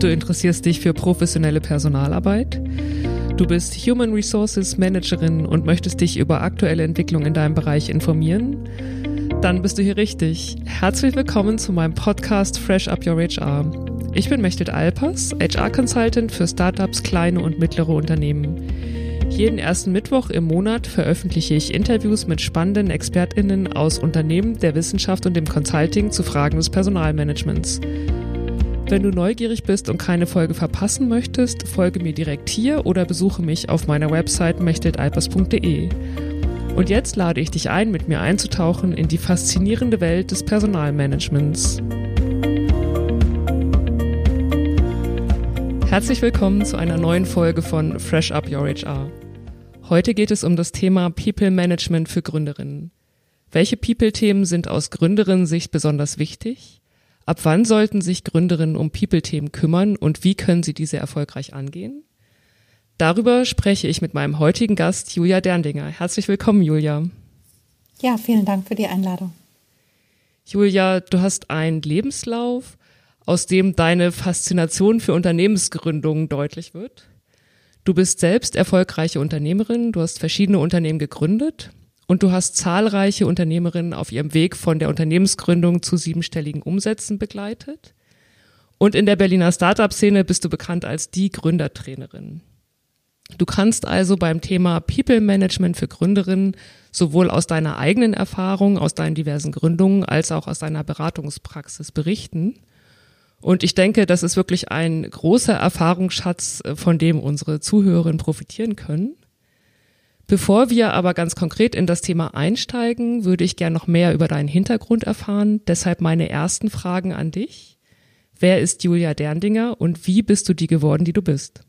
Du interessierst dich für professionelle Personalarbeit. Du bist Human Resources Managerin und möchtest dich über aktuelle Entwicklungen in deinem Bereich informieren? Dann bist du hier richtig. Herzlich willkommen zu meinem Podcast Fresh Up Your HR. Ich bin Mechthild Alpers, HR-Consultant für Startups, kleine und mittlere Unternehmen. Jeden ersten Mittwoch im Monat veröffentliche ich Interviews mit spannenden ExpertInnen aus Unternehmen, der Wissenschaft und dem Consulting zu Fragen des Personalmanagements. Wenn du neugierig bist und keine Folge verpassen möchtest, folge mir direkt hier oder besuche mich auf meiner Website mechteltalpers.de. Und jetzt lade ich dich ein, mit mir einzutauchen in die faszinierende Welt des Personalmanagements. Herzlich willkommen zu einer neuen Folge von Fresh Up Your HR. Heute geht es um das Thema People Management für Gründerinnen. Welche People-Themen sind aus Gründerinnen-Sicht besonders wichtig? Ab wann sollten sich Gründerinnen um People-Themen kümmern und wie können sie diese erfolgreich angehen? Darüber spreche ich mit meinem heutigen Gast Julia Derndinger. Herzlich willkommen, Julia. Ja, vielen Dank für die Einladung. Julia, du hast einen Lebenslauf, aus dem deine Faszination für Unternehmensgründungen deutlich wird. Du bist selbst erfolgreiche Unternehmerin, du hast verschiedene Unternehmen gegründet und du hast zahlreiche Unternehmerinnen auf ihrem Weg von der Unternehmensgründung zu siebenstelligen Umsätzen begleitet. Und in der Berliner Startup-Szene bist du bekannt als die Gründertrainerin. Du kannst also beim Thema People Management für Gründerinnen sowohl aus deiner eigenen Erfahrung, aus deinen diversen Gründungen, als auch aus deiner Beratungspraxis berichten. Und ich denke, das ist wirklich ein großer Erfahrungsschatz, von dem unsere Zuhörerinnen profitieren können. Bevor wir aber ganz konkret in das Thema einsteigen, würde ich gern noch mehr über deinen Hintergrund erfahren. Deshalb meine ersten Fragen an dich. Wer ist Julia Derndinger und wie bist du die geworden, die du bist?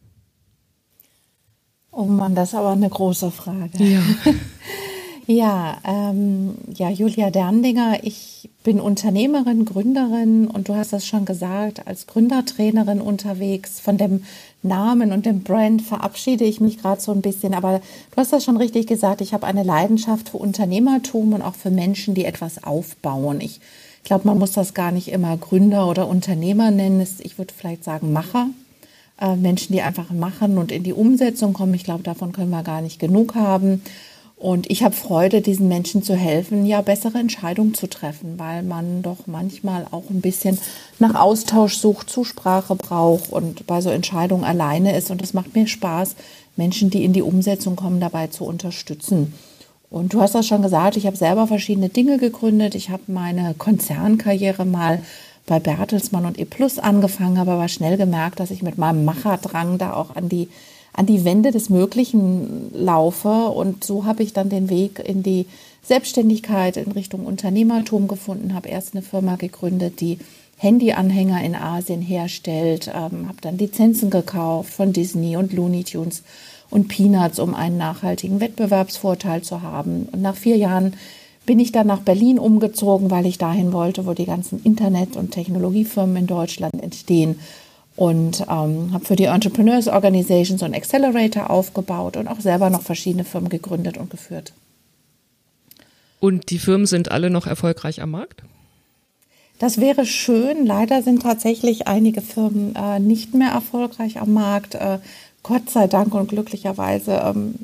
Oh Mann, das ist aber eine große Frage. Ja. ja, ähm, ja, Julia Derndinger, ich bin Unternehmerin, Gründerin und du hast das schon gesagt, als Gründertrainerin unterwegs. Von dem Namen und dem Brand verabschiede ich mich gerade so ein bisschen. Aber du hast das schon richtig gesagt. Ich habe eine Leidenschaft für Unternehmertum und auch für Menschen, die etwas aufbauen. Ich glaube, man muss das gar nicht immer Gründer oder Unternehmer nennen. Ich würde vielleicht sagen Macher. Äh, Menschen, die einfach machen und in die Umsetzung kommen. Ich glaube, davon können wir gar nicht genug haben. Und ich habe Freude, diesen Menschen zu helfen, ja, bessere Entscheidungen zu treffen, weil man doch manchmal auch ein bisschen nach Austausch sucht, Zusprache braucht und bei so Entscheidungen alleine ist. Und es macht mir Spaß, Menschen, die in die Umsetzung kommen, dabei zu unterstützen. Und du hast das schon gesagt, ich habe selber verschiedene Dinge gegründet. Ich habe meine Konzernkarriere mal bei Bertelsmann und E Plus angefangen, habe aber schnell gemerkt, dass ich mit meinem Macherdrang da auch an die an die Wände des Möglichen laufe. Und so habe ich dann den Weg in die Selbstständigkeit in Richtung Unternehmertum gefunden, habe erst eine Firma gegründet, die Handyanhänger in Asien herstellt, ähm, habe dann Lizenzen gekauft von Disney und Looney Tunes und Peanuts, um einen nachhaltigen Wettbewerbsvorteil zu haben. Und nach vier Jahren bin ich dann nach Berlin umgezogen, weil ich dahin wollte, wo die ganzen Internet- und Technologiefirmen in Deutschland entstehen und ähm, habe für die Entrepreneurs Organization so einen Accelerator aufgebaut und auch selber noch verschiedene Firmen gegründet und geführt. Und die Firmen sind alle noch erfolgreich am Markt? Das wäre schön. Leider sind tatsächlich einige Firmen äh, nicht mehr erfolgreich am Markt. Äh, Gott sei Dank und glücklicherweise ähm,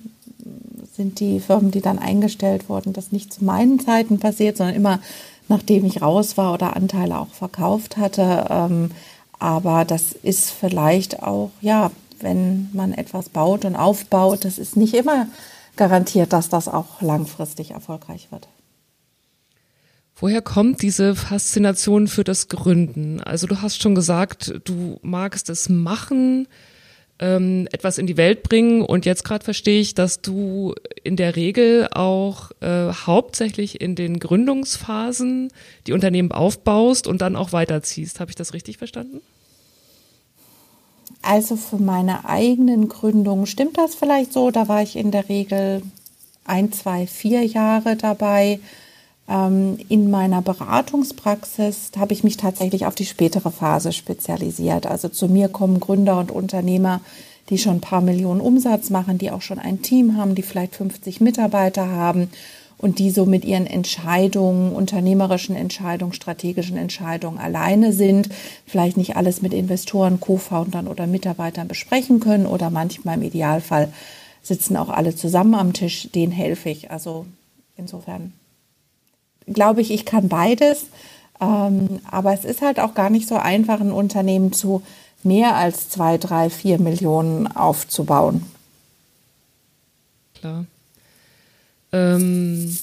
sind die Firmen, die dann eingestellt wurden, das nicht zu meinen Zeiten passiert, sondern immer nachdem ich raus war oder Anteile auch verkauft hatte. Ähm, aber das ist vielleicht auch, ja, wenn man etwas baut und aufbaut, das ist nicht immer garantiert, dass das auch langfristig erfolgreich wird. Woher kommt diese Faszination für das Gründen? Also du hast schon gesagt, du magst es machen, ähm, etwas in die Welt bringen. Und jetzt gerade verstehe ich, dass du in der Regel auch äh, hauptsächlich in den Gründungsphasen die Unternehmen aufbaust und dann auch weiterziehst. Habe ich das richtig verstanden? Also für meine eigenen Gründungen stimmt das vielleicht so. Da war ich in der Regel ein, zwei, vier Jahre dabei. Ähm, in meiner Beratungspraxis habe ich mich tatsächlich auf die spätere Phase spezialisiert. Also zu mir kommen Gründer und Unternehmer, die schon ein paar Millionen Umsatz machen, die auch schon ein Team haben, die vielleicht 50 Mitarbeiter haben. und die so mit ihren Entscheidungen, unternehmerischen Entscheidungen, strategischen Entscheidungen alleine sind, vielleicht nicht alles mit Investoren, Co-Foundern oder Mitarbeitern besprechen können oder manchmal im Idealfall sitzen auch alle zusammen am Tisch, denen helfe ich. Also insofern glaube ich, ich kann beides. Ähm, aber es ist halt auch gar nicht so einfach, ein Unternehmen zu mehr als zwei, drei, vier Millionen aufzubauen. Klar. Ähm,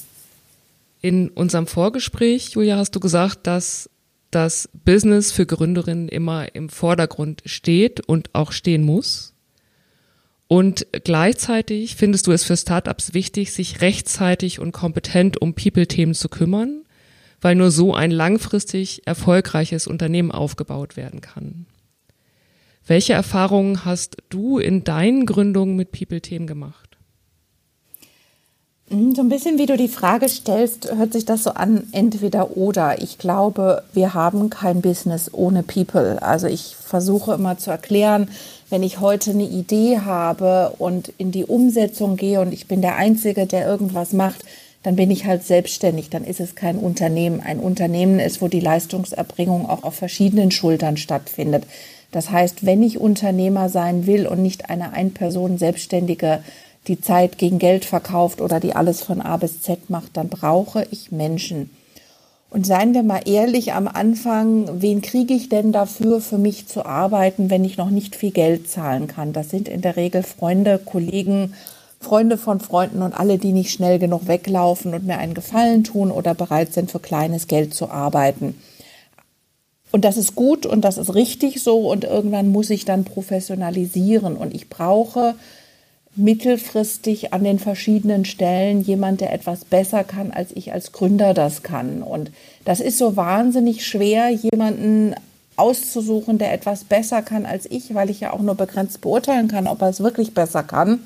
in unserem Vorgespräch, Julia, hast du gesagt, dass das Business für Gründerinnen immer im Vordergrund steht und auch stehen muss. Und gleichzeitig findest du es für Startups wichtig, sich rechtzeitig und kompetent um People-Themen zu kümmern, weil nur so ein langfristig erfolgreiches Unternehmen aufgebaut werden kann. Welche Erfahrungen hast du in deinen Gründungen mit People-Themen gemacht? Hm, so ein bisschen wie du die Frage stellst, hört sich das so an, entweder oder. Ich glaube, wir haben kein Business ohne People. Also ich versuche immer zu erklären, wenn ich heute eine Idee habe und in die Umsetzung gehe und ich bin der Einzige, der irgendwas macht, dann bin ich halt selbstständig, dann ist es kein Unternehmen. Ein Unternehmen ist, wo die Leistungserbringung auch auf verschiedenen Schultern stattfindet. Das heißt, wenn ich Unternehmer sein will und nicht eine Ein-Personen-Selbstständige die Zeit gegen Geld verkauft oder die alles von A bis Z macht, dann brauche ich Menschen. Und seien wir mal ehrlich am Anfang, wen kriege ich denn dafür, für mich zu arbeiten, wenn ich noch nicht viel Geld zahlen kann? Das sind in der Regel Freunde, Kollegen, Freunde von Freunden und alle, die nicht schnell genug weglaufen und mir einen Gefallen tun oder bereit sind, für kleines Geld zu arbeiten. Und das ist gut und das ist richtig so und irgendwann muss ich dann professionalisieren und ich brauche mittelfristig an den verschiedenen Stellen jemand, der etwas besser kann, als ich als Gründer das kann. Und das ist so wahnsinnig schwer, jemanden auszusuchen, der etwas besser kann als ich, weil ich ja auch nur begrenzt beurteilen kann, ob er es wirklich besser kann.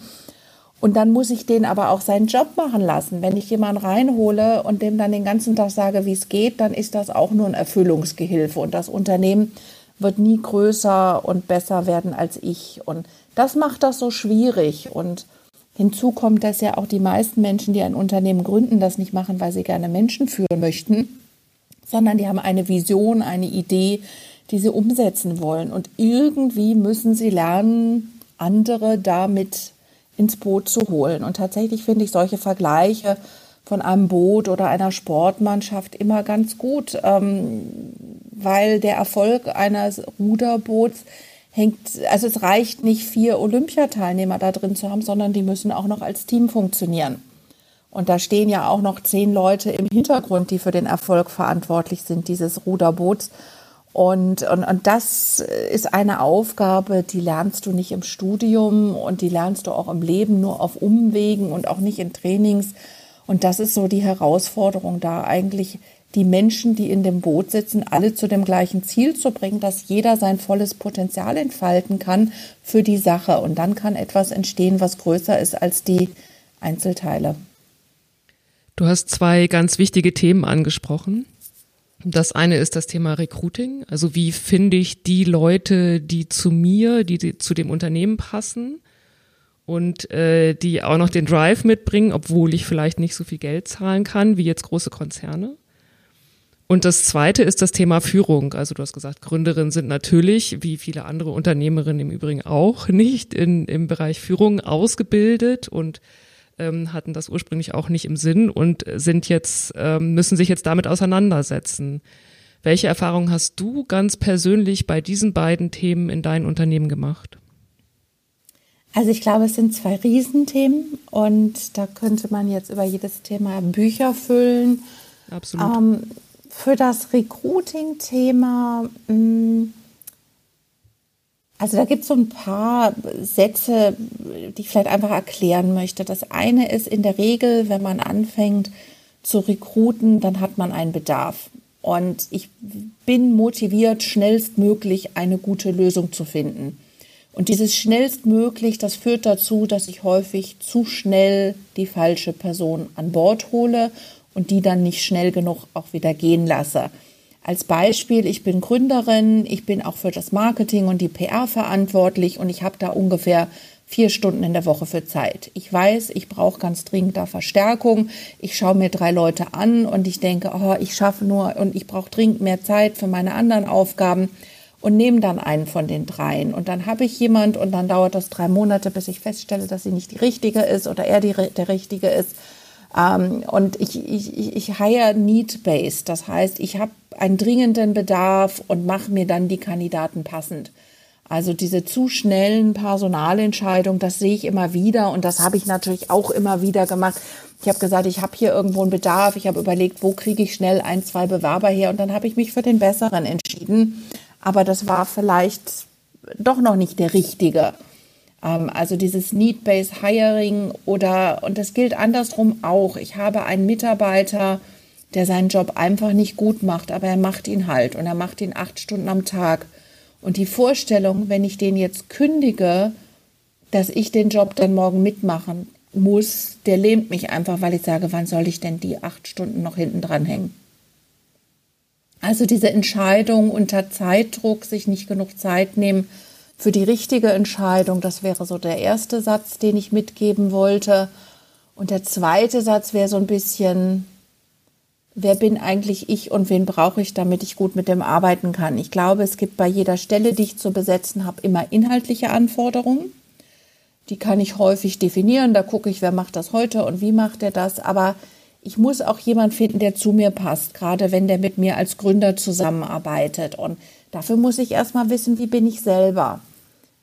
Und dann muss ich den aber auch seinen Job machen lassen. Wenn ich jemanden reinhole und dem dann den ganzen Tag sage, wie es geht, dann ist das auch nur ein Erfüllungsgehilfe. Und das Unternehmen wird nie größer und besser werden als ich. Und das macht das so schwierig. Und hinzu kommt, dass ja auch die meisten Menschen, die ein Unternehmen gründen, das nicht machen, weil sie gerne Menschen führen möchten, sondern die haben eine Vision, eine Idee, die sie umsetzen wollen. Und irgendwie müssen sie lernen, andere damit ins Boot zu holen. Und tatsächlich finde ich solche Vergleiche von einem Boot oder einer Sportmannschaft immer ganz gut, ähm, weil der Erfolg eines Ruderboots hängt, also es reicht nicht, vier Olympiateilnehmer da drin zu haben, sondern die müssen auch noch als Team funktionieren. Und da stehen ja auch noch zehn Leute im Hintergrund, die für den Erfolg verantwortlich sind, dieses Ruderboots. Und, und, und das ist eine Aufgabe, die lernst du nicht im Studium und die lernst du auch im Leben nur auf Umwegen und auch nicht in Trainings. Und das ist so die Herausforderung da eigentlich die Menschen, die in dem Boot sitzen, alle zu dem gleichen Ziel zu bringen, dass jeder sein volles Potenzial entfalten kann für die Sache. Und dann kann etwas entstehen, was größer ist als die Einzelteile. Du hast zwei ganz wichtige Themen angesprochen. Das eine ist das Thema Recruiting. Also wie finde ich die Leute, die zu mir, die, die zu dem Unternehmen passen und äh, die auch noch den Drive mitbringen, obwohl ich vielleicht nicht so viel Geld zahlen kann wie jetzt große Konzerne. Und das zweite ist das Thema Führung. Also du hast gesagt, Gründerinnen sind natürlich, wie viele andere Unternehmerinnen im Übrigen auch, nicht in, im Bereich Führung ausgebildet und ähm, hatten das ursprünglich auch nicht im Sinn und sind jetzt, ähm, müssen sich jetzt damit auseinandersetzen. Welche Erfahrungen hast du ganz persönlich bei diesen beiden Themen in deinem Unternehmen gemacht? Also ich glaube, es sind zwei Riesenthemen und da könnte man jetzt über jedes Thema Bücher füllen. Absolut. Ähm, für das Recruiting-Thema, hm, also da gibt es so ein paar Sätze, die ich vielleicht einfach erklären möchte. Das eine ist in der Regel, wenn man anfängt zu rekruten, dann hat man einen Bedarf. Und ich bin motiviert, schnellstmöglich eine gute Lösung zu finden. Und dieses schnellstmöglich, das führt dazu, dass ich häufig zu schnell die falsche Person an Bord hole und die dann nicht schnell genug auch wieder gehen lasse. Als Beispiel, ich bin Gründerin, ich bin auch für das Marketing und die PR verantwortlich und ich habe da ungefähr vier Stunden in der Woche für Zeit. Ich weiß, ich brauche ganz dringend da Verstärkung. Ich schaue mir drei Leute an und ich denke, oh, ich schaffe nur und ich brauche dringend mehr Zeit für meine anderen Aufgaben und nehme dann einen von den dreien. Und dann habe ich jemand und dann dauert das drei Monate, bis ich feststelle, dass sie nicht die richtige ist oder er die, der richtige ist. Ähm, und ich, ich, ich hire need-based. Das heißt, ich habe einen dringenden Bedarf und mache mir dann die Kandidaten passend. Also diese zu schnellen Personalentscheidungen, das sehe ich immer wieder und das habe ich natürlich auch immer wieder gemacht. Ich habe gesagt, ich habe hier irgendwo einen Bedarf. Ich habe überlegt, wo kriege ich schnell ein, zwei Bewerber her und dann habe ich mich für den besseren entschieden. Aber das war vielleicht doch noch nicht der richtige. Ähm, also dieses Need-Based Hiring oder, und das gilt andersrum auch. Ich habe einen Mitarbeiter, der seinen Job einfach nicht gut macht, aber er macht ihn halt und er macht ihn acht Stunden am Tag. Und die Vorstellung, wenn ich den jetzt kündige, dass ich den Job dann morgen mitmachen muss, der lähmt mich einfach, weil ich sage, wann soll ich denn die acht Stunden noch hinten dran hängen? Also diese Entscheidung unter Zeitdruck, sich nicht genug Zeit nehmen für die richtige Entscheidung, das wäre so der erste Satz, den ich mitgeben wollte. Und der zweite Satz wäre so ein bisschen, wer bin eigentlich ich und wen brauche ich, damit ich gut mit dem arbeiten kann. Ich glaube, es gibt bei jeder Stelle, die ich zu besetzen habe, immer inhaltliche Anforderungen. Die kann ich häufig definieren. Da gucke ich, wer macht das heute und wie macht er das. Aber ich muss auch jemand finden, der zu mir passt, gerade wenn der mit mir als Gründer zusammenarbeitet. Und dafür muss ich erstmal wissen, wie bin ich selber.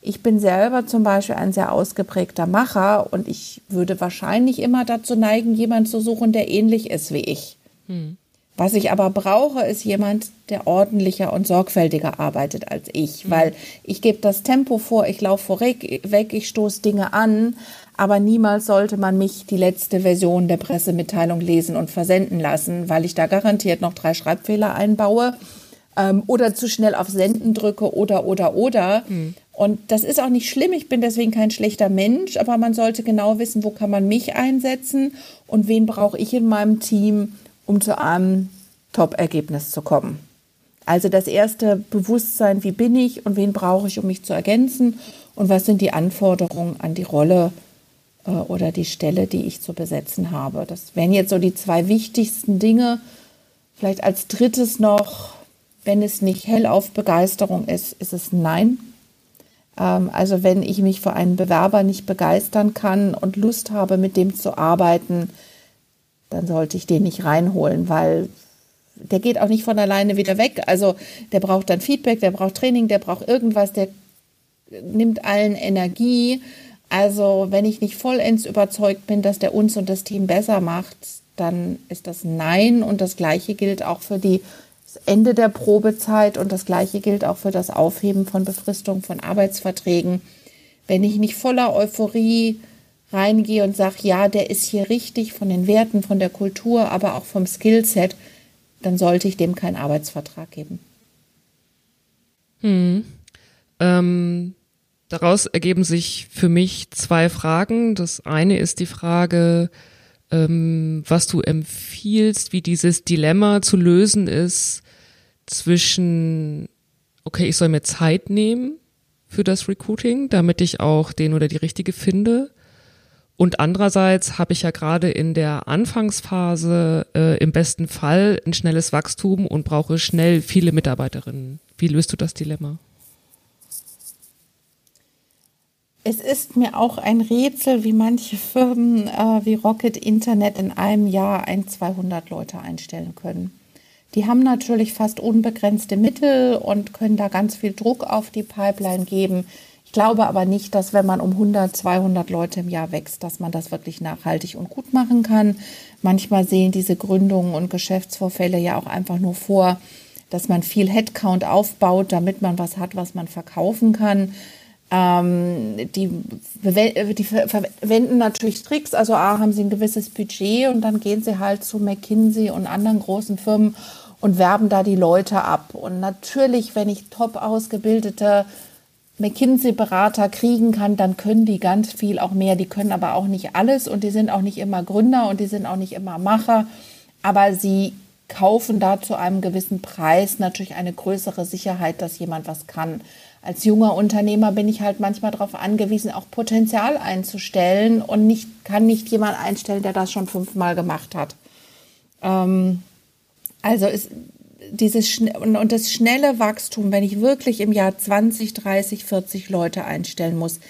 Ich bin selber zum Beispiel ein sehr ausgeprägter Macher und ich würde wahrscheinlich immer dazu neigen, jemanden zu suchen, der ähnlich ist wie ich. Hm. Was ich aber brauche, ist jemand, der ordentlicher und sorgfältiger arbeitet als ich, hm. weil ich gebe das Tempo vor, ich laufe vorweg, weg, ich stoße Dinge an, aber niemals sollte man mich die letzte Version der Pressemitteilung lesen und versenden lassen, weil ich da garantiert noch drei Schreibfehler einbaue ähm, oder zu schnell auf Senden drücke oder oder oder. Hm. Und das ist auch nicht schlimm, ich bin deswegen kein schlechter Mensch, aber man sollte genau wissen, wo kann man mich einsetzen und wen brauche ich in meinem Team, um zu einem Top-Ergebnis zu kommen. Also das erste Bewusstsein, wie bin ich und wen brauche ich, um mich zu ergänzen und was sind die Anforderungen an die Rolle äh, oder die Stelle, die ich zu besetzen habe. Das wären jetzt so die zwei wichtigsten Dinge. Vielleicht als drittes noch, wenn es nicht hell auf Begeisterung ist, ist es Nein. Ähm, also wenn ich mich für einen Bewerber nicht begeistern kann und Lust habe, mit dem zu arbeiten, dann sollte ich den nicht reinholen, weil der geht auch nicht von alleine wieder weg. Also der braucht dann Feedback, der braucht Training, der braucht irgendwas, der nimmt allen Energie. Also wenn ich nicht vollends überzeugt bin, dass der uns und das Team besser macht, dann ist das Nein. Und das Gleiche gilt auch für die Ende der Probezeit und das Gleiche gilt auch für das Aufheben von Befristung von Arbeitsverträgen. Wenn ich nicht voller Euphorie reingehe und sage, ja, der ist hier richtig von den Werten, von der Kultur, aber auch vom Skillset, dann sollte ich dem keinen Arbeitsvertrag geben. Hm. Ähm, daraus ergeben sich für mich zwei Fragen. Das eine ist die Frage, ähm, was du empfiehlst, wie dieses Dilemma zu lösen ist zwischen, okay, ich soll mir Zeit nehmen für das Recruiting, damit ich auch den oder die richtige finde. Und andererseits habe ich ja gerade in der Anfangsphase äh, im besten Fall ein schnelles Wachstum und brauche schnell viele Mitarbeiterinnen. Wie löst du das Dilemma? Es ist mir auch ein Rätsel, wie manche Firmen äh, wie Rocket Internet in einem Jahr ein 200 Leute einstellen können. Die haben natürlich fast unbegrenzte Mittel und können da ganz viel Druck auf die Pipeline geben. Ich glaube aber nicht, dass wenn man um 100, 200 Leute im Jahr wächst, dass man das wirklich nachhaltig und gut machen kann. Manchmal sehen diese Gründungen und Geschäftsvorfälle ja auch einfach nur vor, dass man viel Headcount aufbaut, damit man was hat, was man verkaufen kann. Ähm, die, die verwenden natürlich Tricks. Also A, haben sie ein gewisses Budget und dann gehen sie halt zu McKinsey und anderen großen Firmen und werben da die Leute ab. Und natürlich, wenn ich top ausgebildete McKinsey-Berater kriegen kann, dann können die ganz viel auch mehr. Die können aber auch nicht alles und die sind auch nicht immer Gründer und die sind auch nicht immer Macher. Aber sie kaufen da zu einem gewissen Preis natürlich eine größere Sicherheit, dass jemand was kann. Als junger Unternehmer bin ich halt manchmal darauf angewiesen, auch Potenzial einzustellen und nicht, kann nicht jemand einstellen, der das schon fünfmal gemacht hat. Ähm, also ist dieses und das schnelle Wachstum, wenn ich wirklich im Jahr 20, 30, 40 Leute einstellen muss,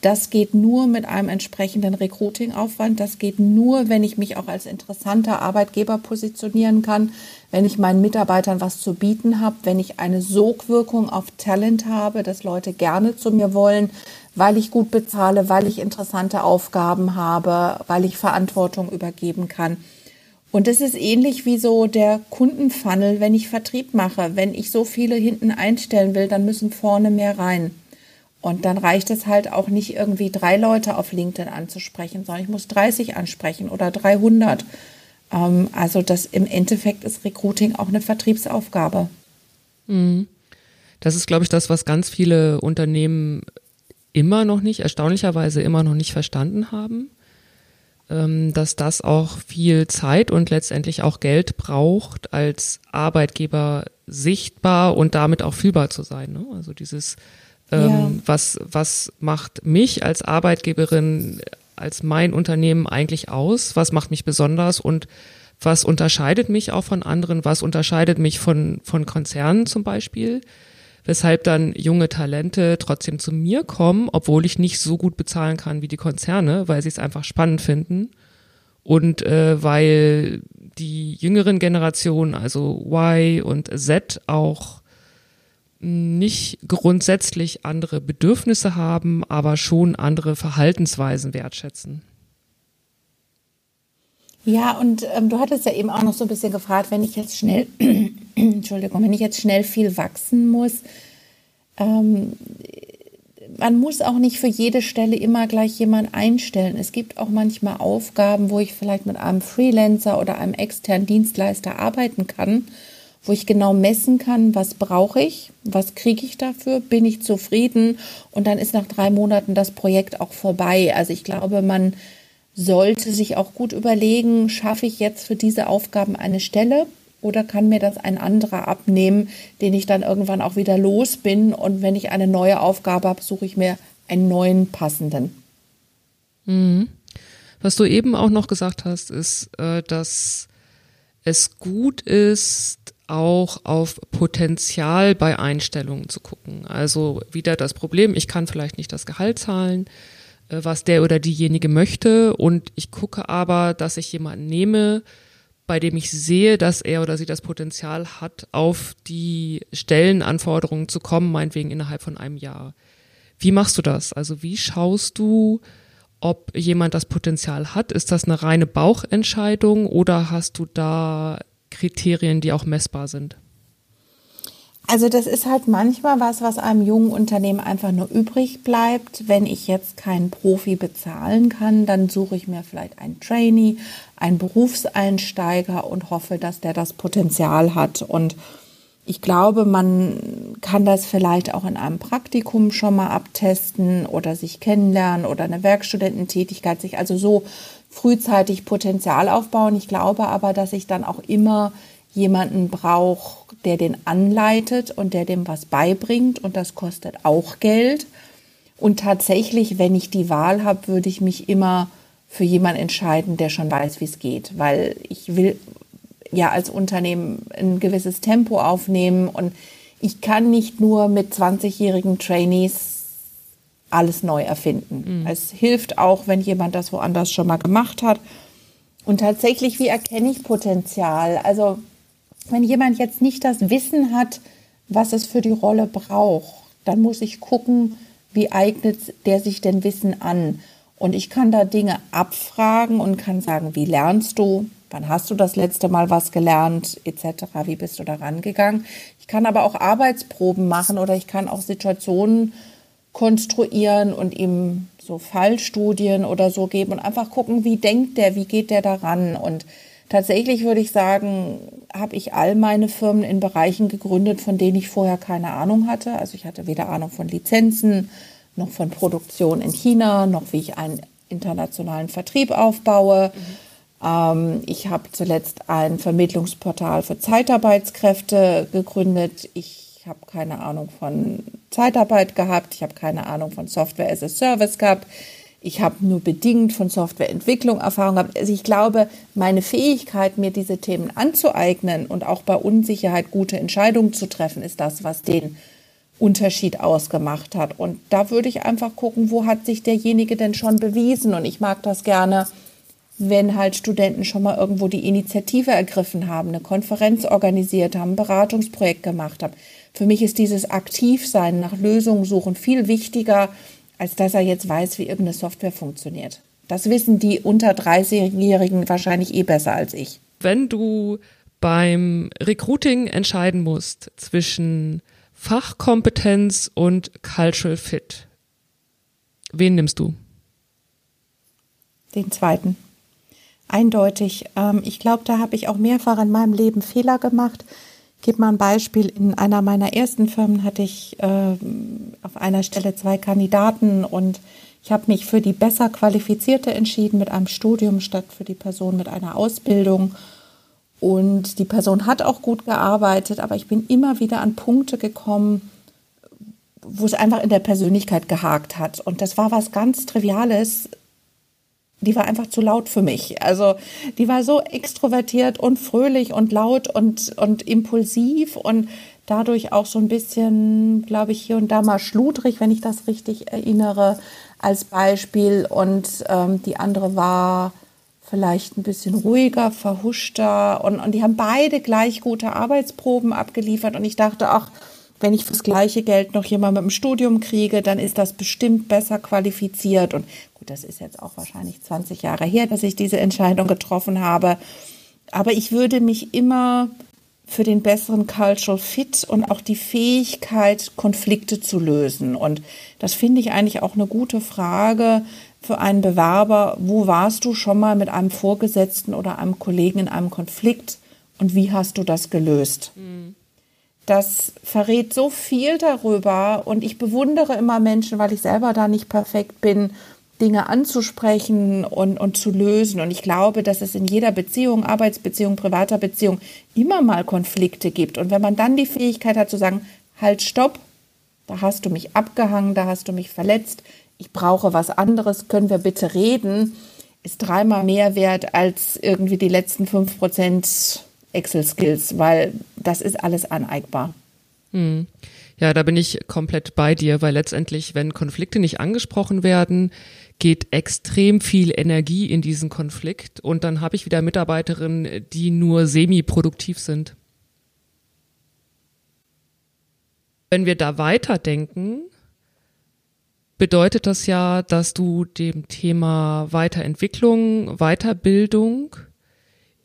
das geht nur mit einem entsprechenden Recruiting-Aufwand. Das geht nur, wenn ich mich auch als interessanter Arbeitgeber positionieren kann, wenn ich meinen Mitarbeitern was zu bieten habe, wenn ich eine Sogwirkung auf Talent habe, dass Leute gerne zu mir wollen, weil ich gut bezahle, weil ich interessante Aufgaben habe, weil ich Verantwortung übergeben kann. Und es ist ähnlich wie so der Kundenfunnel, wenn ich Vertrieb mache. Wenn ich so viele hinten einstellen will, dann müssen vorne mehr rein. Und dann reicht es halt auch nicht irgendwie drei Leute auf LinkedIn anzusprechen, sondern ich muss 30 ansprechen oder 300. Ähm, also das im Endeffekt ist Recruiting auch eine Vertriebsaufgabe. Mhm. Das ist, glaube ich, das, was ganz viele Unternehmen immer noch nicht, erstaunlicherweise immer noch nicht verstanden haben, ähm, dass das auch viel Zeit und letztendlich auch Geld braucht, als Arbeitgeber sichtbar und damit auch fühlbar zu sein. Ne? Also dieses ähm, ja. was, was macht mich als Arbeitgeberin, als mein Unternehmen eigentlich aus? Was macht mich besonders und was unterscheidet mich auch von anderen? Was unterscheidet mich von, von Konzernen zum Beispiel? Weshalb dann junge Talente trotzdem zu mir kommen, obwohl ich nicht so gut bezahlen kann wie die Konzerne, weil sie es einfach spannend finden. Und äh, weil die jüngeren Generationen, also Y und Z, auch nicht grundsätzlich andere Bedürfnisse haben, aber schon andere Verhaltensweisen wertschätzen. Ja, und ähm, du hattest ja eben auch noch so ein bisschen gefragt, wenn ich jetzt schnell, Entschuldigung, wenn ich jetzt schnell viel wachsen muss, ähm, man muss auch nicht für jede Stelle immer gleich jemand einstellen. Es gibt auch manchmal Aufgaben, wo ich vielleicht mit einem Freelancer oder einem externen Dienstleister arbeiten kann wo ich genau messen kann, was brauche ich, was kriege ich dafür, bin ich zufrieden und dann ist nach drei Monaten das Projekt auch vorbei. Also ich glaube, man sollte sich auch gut überlegen, schaffe ich jetzt für diese Aufgaben eine Stelle oder kann mir das ein anderer abnehmen, den ich dann irgendwann auch wieder los bin und wenn ich eine neue Aufgabe habe, suche ich mir einen neuen passenden. Mhm. Was du eben auch noch gesagt hast, ist, äh, dass es gut ist, auch auf Potenzial bei Einstellungen zu gucken. Also wieder das Problem, ich kann vielleicht nicht das Gehalt zahlen, äh, was der oder diejenige möchte und ich gucke aber, dass ich jemanden nehme, bei dem ich sehe, dass er oder sie das Potenzial hat, auf die Stellenanforderungen zu kommen, meinetwegen innerhalb von einem Jahr. Wie machst du das? Also wie schaust du, ob jemand das Potenzial hat? Ist das eine reine Bauchentscheidung oder hast du da Kriterien, die auch messbar sind? Also das ist halt manchmal was, was einem jungen Unternehmen einfach nur übrig bleibt. Wenn ich jetzt keinen Profi bezahlen kann, dann suche ich mir vielleicht einen Trainee, einen Berufseinsteiger und hoffe, dass der das Potenzial hat. Und ich glaube, man kann das vielleicht auch in einem Praktikum schon mal abtesten oder sich kennenlernen oder eine Werkstudententätigkeit, sich also so frühzeitig Potenzial aufbauen. Ich glaube aber, dass ich dann auch immer jemanden brauche, der den anleitet und der dem was beibringt und das kostet auch Geld. Und tatsächlich, wenn ich die Wahl habe, würde ich mich immer für jemanden entscheiden, der schon weiß, wie es geht, weil ich will ja als Unternehmen ein gewisses Tempo aufnehmen und ich kann nicht nur mit 20-jährigen Trainees alles neu erfinden. Mhm. Es hilft auch, wenn jemand das woanders schon mal gemacht hat. Und tatsächlich, wie erkenne ich Potenzial? Also, wenn jemand jetzt nicht das Wissen hat, was es für die Rolle braucht, dann muss ich gucken, wie eignet der sich denn Wissen an? Und ich kann da Dinge abfragen und kann sagen, wie lernst du? Wann hast du das letzte Mal was gelernt? Etc. Wie bist du da rangegangen? Ich kann aber auch Arbeitsproben machen oder ich kann auch Situationen konstruieren und ihm so Fallstudien oder so geben und einfach gucken, wie denkt der, wie geht der daran. Und tatsächlich würde ich sagen, habe ich all meine Firmen in Bereichen gegründet, von denen ich vorher keine Ahnung hatte. Also ich hatte weder Ahnung von Lizenzen, noch von Produktion in China, noch wie ich einen internationalen Vertrieb aufbaue. Mhm. Ähm, ich habe zuletzt ein Vermittlungsportal für Zeitarbeitskräfte gegründet. Ich habe keine Ahnung von Zeitarbeit gehabt. Ich habe keine Ahnung von Software as a Service gehabt. Ich habe nur bedingt von Softwareentwicklung Erfahrung gehabt. Also ich glaube, meine Fähigkeit, mir diese Themen anzueignen und auch bei Unsicherheit gute Entscheidungen zu treffen, ist das, was den Unterschied ausgemacht hat. Und da würde ich einfach gucken, wo hat sich derjenige denn schon bewiesen? Und ich mag das gerne, wenn halt Studenten schon mal irgendwo die Initiative ergriffen haben, eine Konferenz organisiert haben, ein Beratungsprojekt gemacht haben. Für mich ist dieses Aktivsein nach Lösungen suchen viel wichtiger, als dass er jetzt weiß, wie irgendeine Software funktioniert. Das wissen die unter 30-Jährigen wahrscheinlich eh besser als ich. Wenn du beim Recruiting entscheiden musst zwischen Fachkompetenz und Cultural Fit, wen nimmst du? Den zweiten. Eindeutig. Ähm, ich glaube, da habe ich auch mehrfach in meinem Leben Fehler gemacht gebe mal ein Beispiel. In einer meiner ersten Firmen hatte ich äh, auf einer Stelle zwei Kandidaten und ich habe mich für die besser qualifizierte entschieden mit einem Studium statt für die Person mit einer Ausbildung. Und die Person hat auch gut gearbeitet, aber ich bin immer wieder an Punkte gekommen, wo es einfach in der Persönlichkeit gehakt hat. Und das war was ganz Triviales die war einfach zu laut für mich. Also die war so extrovertiert und fröhlich und laut und, und impulsiv und dadurch auch so ein bisschen, glaube ich, hier und da mal schludrig, wenn ich das richtig erinnere, als Beispiel. Und ähm, die andere war vielleicht ein bisschen ruhiger, verhuschter und, und die haben beide gleich gute Arbeitsproben abgeliefert und ich dachte, ach, wenn ich fürs gleiche Geld noch jemand mit dem Studium kriege, dann ist das bestimmt besser qualifiziert. Und das ist jetzt auch wahrscheinlich 20 Jahre her, dass ich diese Entscheidung getroffen habe. Aber ich würde mich immer für den besseren Cultural Fit und auch die Fähigkeit, Konflikte zu lösen. Und das finde ich eigentlich auch eine gute Frage für einen Bewerber. Wo warst du schon mal mit einem Vorgesetzten oder einem Kollegen in einem Konflikt und wie hast du das gelöst? Mhm. Das verrät so viel darüber und ich bewundere immer Menschen, weil ich selber da nicht perfekt bin, Dinge anzusprechen und, und zu lösen. Und ich glaube, dass es in jeder Beziehung, Arbeitsbeziehung, privater Beziehung immer mal Konflikte gibt. Und wenn man dann die Fähigkeit hat zu sagen, halt, stopp, da hast du mich abgehangen, da hast du mich verletzt, ich brauche was anderes, können wir bitte reden, ist dreimal mehr wert als irgendwie die letzten fünf Prozent Excel-Skills, weil das ist alles aneigbar. Hm. Ja, da bin ich komplett bei dir, weil letztendlich, wenn Konflikte nicht angesprochen werden, geht extrem viel Energie in diesen Konflikt und dann habe ich wieder Mitarbeiterinnen, die nur semi-produktiv sind. Wenn wir da weiterdenken, bedeutet das ja, dass du dem Thema Weiterentwicklung, Weiterbildung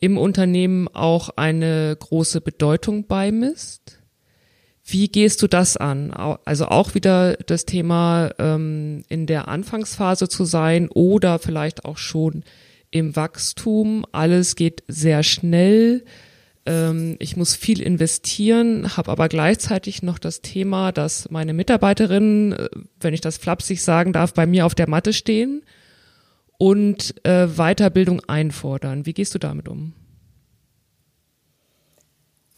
im Unternehmen auch eine große Bedeutung beimisst. Wie gehst du das an? Also auch wieder das Thema ähm, in der Anfangsphase zu sein oder vielleicht auch schon im Wachstum. Alles geht sehr schnell. Ähm, ich muss viel investieren, habe aber gleichzeitig noch das Thema, dass meine Mitarbeiterinnen, äh, wenn ich das flapsig sagen darf, bei mir auf der Matte stehen und äh, Weiterbildung einfordern. Wie gehst du damit um?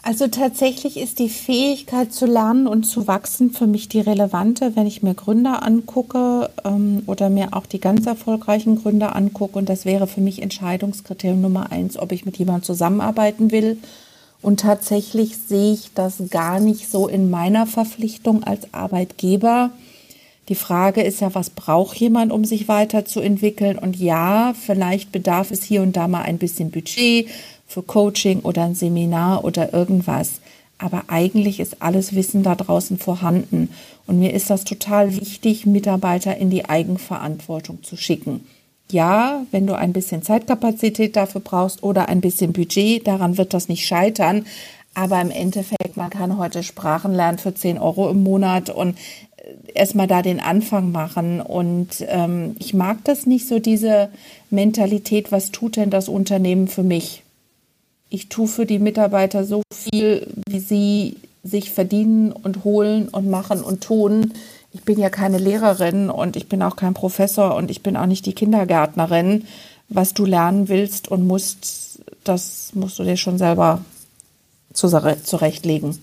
Also tatsächlich ist die Fähigkeit zu lernen und zu wachsen für mich die relevante, wenn ich mir Gründer angucke ähm, oder mir auch die ganz erfolgreichen Gründer angucke. Und das wäre für mich Entscheidungskriterium Nummer eins, ob ich mit jemandem zusammenarbeiten will. Und tatsächlich sehe ich das gar nicht so in meiner Verpflichtung als Arbeitgeber. Die Frage ist ja, was braucht jemand, um sich weiterzuentwickeln? Und ja, vielleicht bedarf es hier und da mal ein bisschen Budget für Coaching oder ein Seminar oder irgendwas. Aber eigentlich ist alles Wissen da draußen vorhanden. Und mir ist das total wichtig, Mitarbeiter in die Eigenverantwortung zu schicken. Ja, wenn du ein bisschen Zeitkapazität dafür brauchst oder ein bisschen Budget, daran wird das nicht scheitern. Aber im Endeffekt, man kann heute Sprachen lernen für 10 Euro im Monat und erstmal da den Anfang machen. Und ähm, ich mag das nicht so, diese Mentalität, was tut denn das Unternehmen für mich? Ich tue für die Mitarbeiter so viel, wie sie sich verdienen und holen und machen und tun. Ich bin ja keine Lehrerin und ich bin auch kein Professor und ich bin auch nicht die Kindergärtnerin. was du lernen willst und musst, das musst du dir schon selber zurechtlegen.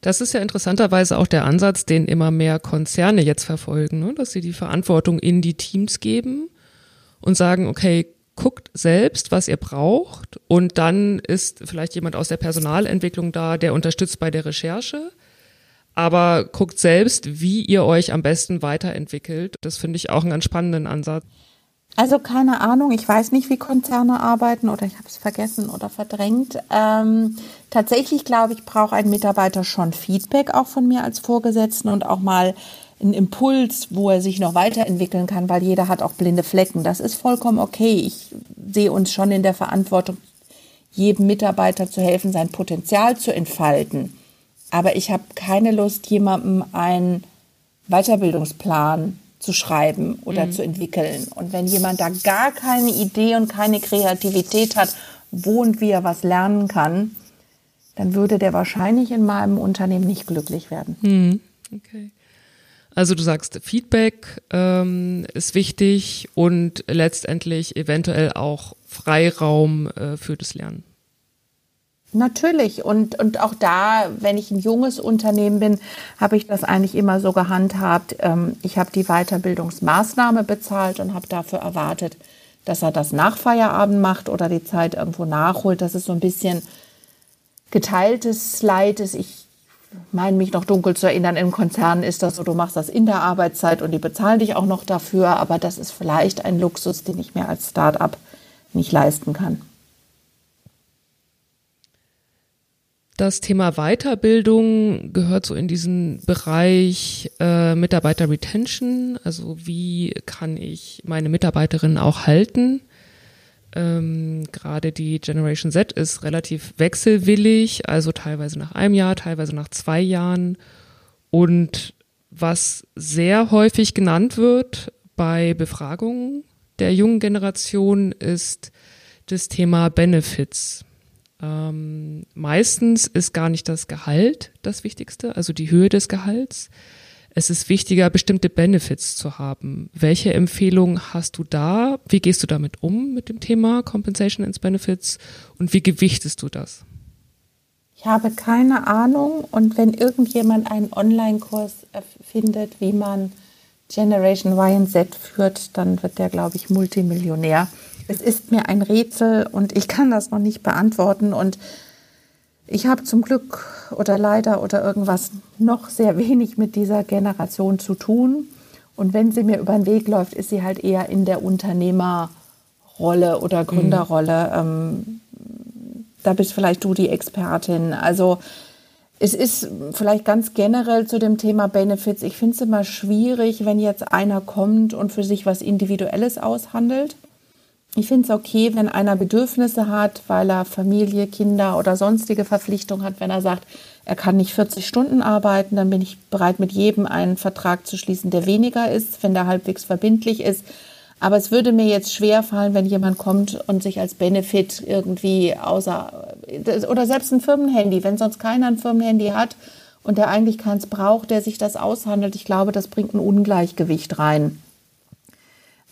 Das ist ja interessanterweise auch der Ansatz, den immer mehr Konzerne jetzt verfolgen, ne? dass sie die Verantwortung in die Teams geben und sagen, okay, guckt selbst, was ihr braucht und dann ist vielleicht jemand aus der Personalentwicklung da, der unterstützt bei der Recherche. Aber guckt selbst, wie ihr euch am besten weiterentwickelt. Das finde ich auch einen ganz spannenden Ansatz. Also keine Ahnung, ich weiß nicht, wie Konzerne arbeiten oder ich habe es vergessen oder verdrängt. Ähm, tatsächlich glaube ich, braucht ein Mitarbeiter schon Feedback auch von mir als Vorgesetzten und auch mal einen Impuls, wo er sich noch weiterentwickeln kann, weil jeder hat auch blinde Flecken. Das ist vollkommen okay. Ich sehe uns schon in der Verantwortung, jedem Mitarbeiter zu helfen, sein Potenzial zu entfalten. Aber ich habe keine Lust, jemandem einen Weiterbildungsplan zu schreiben oder mhm. zu entwickeln. Und wenn jemand da gar keine Idee und keine Kreativität hat, wo und wie er was lernen kann, dann würde der wahrscheinlich in meinem Unternehmen nicht glücklich werden. Mhm. Okay. Also du sagst, Feedback ähm, ist wichtig und letztendlich eventuell auch Freiraum äh, für das Lernen. Natürlich. Und, und auch da, wenn ich ein junges Unternehmen bin, habe ich das eigentlich immer so gehandhabt. Ähm, ich habe die Weiterbildungsmaßnahme bezahlt und habe dafür erwartet, dass er das nach Feierabend macht oder die Zeit irgendwo nachholt. Das ist so ein bisschen geteiltes Leid. Ich meine mich noch dunkel zu erinnern, im Konzern ist das so, du machst das in der Arbeitszeit und die bezahlen dich auch noch dafür. Aber das ist vielleicht ein Luxus, den ich mir als Start-up nicht leisten kann. Das Thema Weiterbildung gehört so in diesen Bereich äh, Mitarbeiter Retention. Also wie kann ich meine Mitarbeiterinnen auch halten? Ähm, Gerade die Generation Z ist relativ wechselwillig, also teilweise nach einem Jahr, teilweise nach zwei Jahren. Und was sehr häufig genannt wird bei Befragungen der jungen Generation ist das Thema Benefits. Ähm, meistens ist gar nicht das Gehalt das Wichtigste, also die Höhe des Gehalts. Es ist wichtiger, bestimmte Benefits zu haben. Welche Empfehlungen hast du da? Wie gehst du damit um mit dem Thema Compensation and Benefits und wie gewichtest du das? Ich habe keine Ahnung und wenn irgendjemand einen Online-Kurs findet, wie man Generation Y und Z führt, dann wird der, glaube ich, Multimillionär. Es ist mir ein Rätsel und ich kann das noch nicht beantworten. Und ich habe zum Glück oder leider oder irgendwas noch sehr wenig mit dieser Generation zu tun. Und wenn sie mir über den Weg läuft, ist sie halt eher in der Unternehmerrolle oder Gründerrolle. Mhm. Ähm, da bist vielleicht du die Expertin. Also es ist vielleicht ganz generell zu dem Thema Benefits. Ich finde es immer schwierig, wenn jetzt einer kommt und für sich was Individuelles aushandelt. Ich finde es okay, wenn einer Bedürfnisse hat, weil er Familie, Kinder oder sonstige Verpflichtungen hat. Wenn er sagt, er kann nicht 40 Stunden arbeiten, dann bin ich bereit, mit jedem einen Vertrag zu schließen, der weniger ist, wenn der halbwegs verbindlich ist. Aber es würde mir jetzt schwer fallen, wenn jemand kommt und sich als Benefit irgendwie außer oder selbst ein Firmenhandy, wenn sonst keiner ein Firmenhandy hat und der eigentlich keins braucht, der sich das aushandelt. Ich glaube, das bringt ein Ungleichgewicht rein.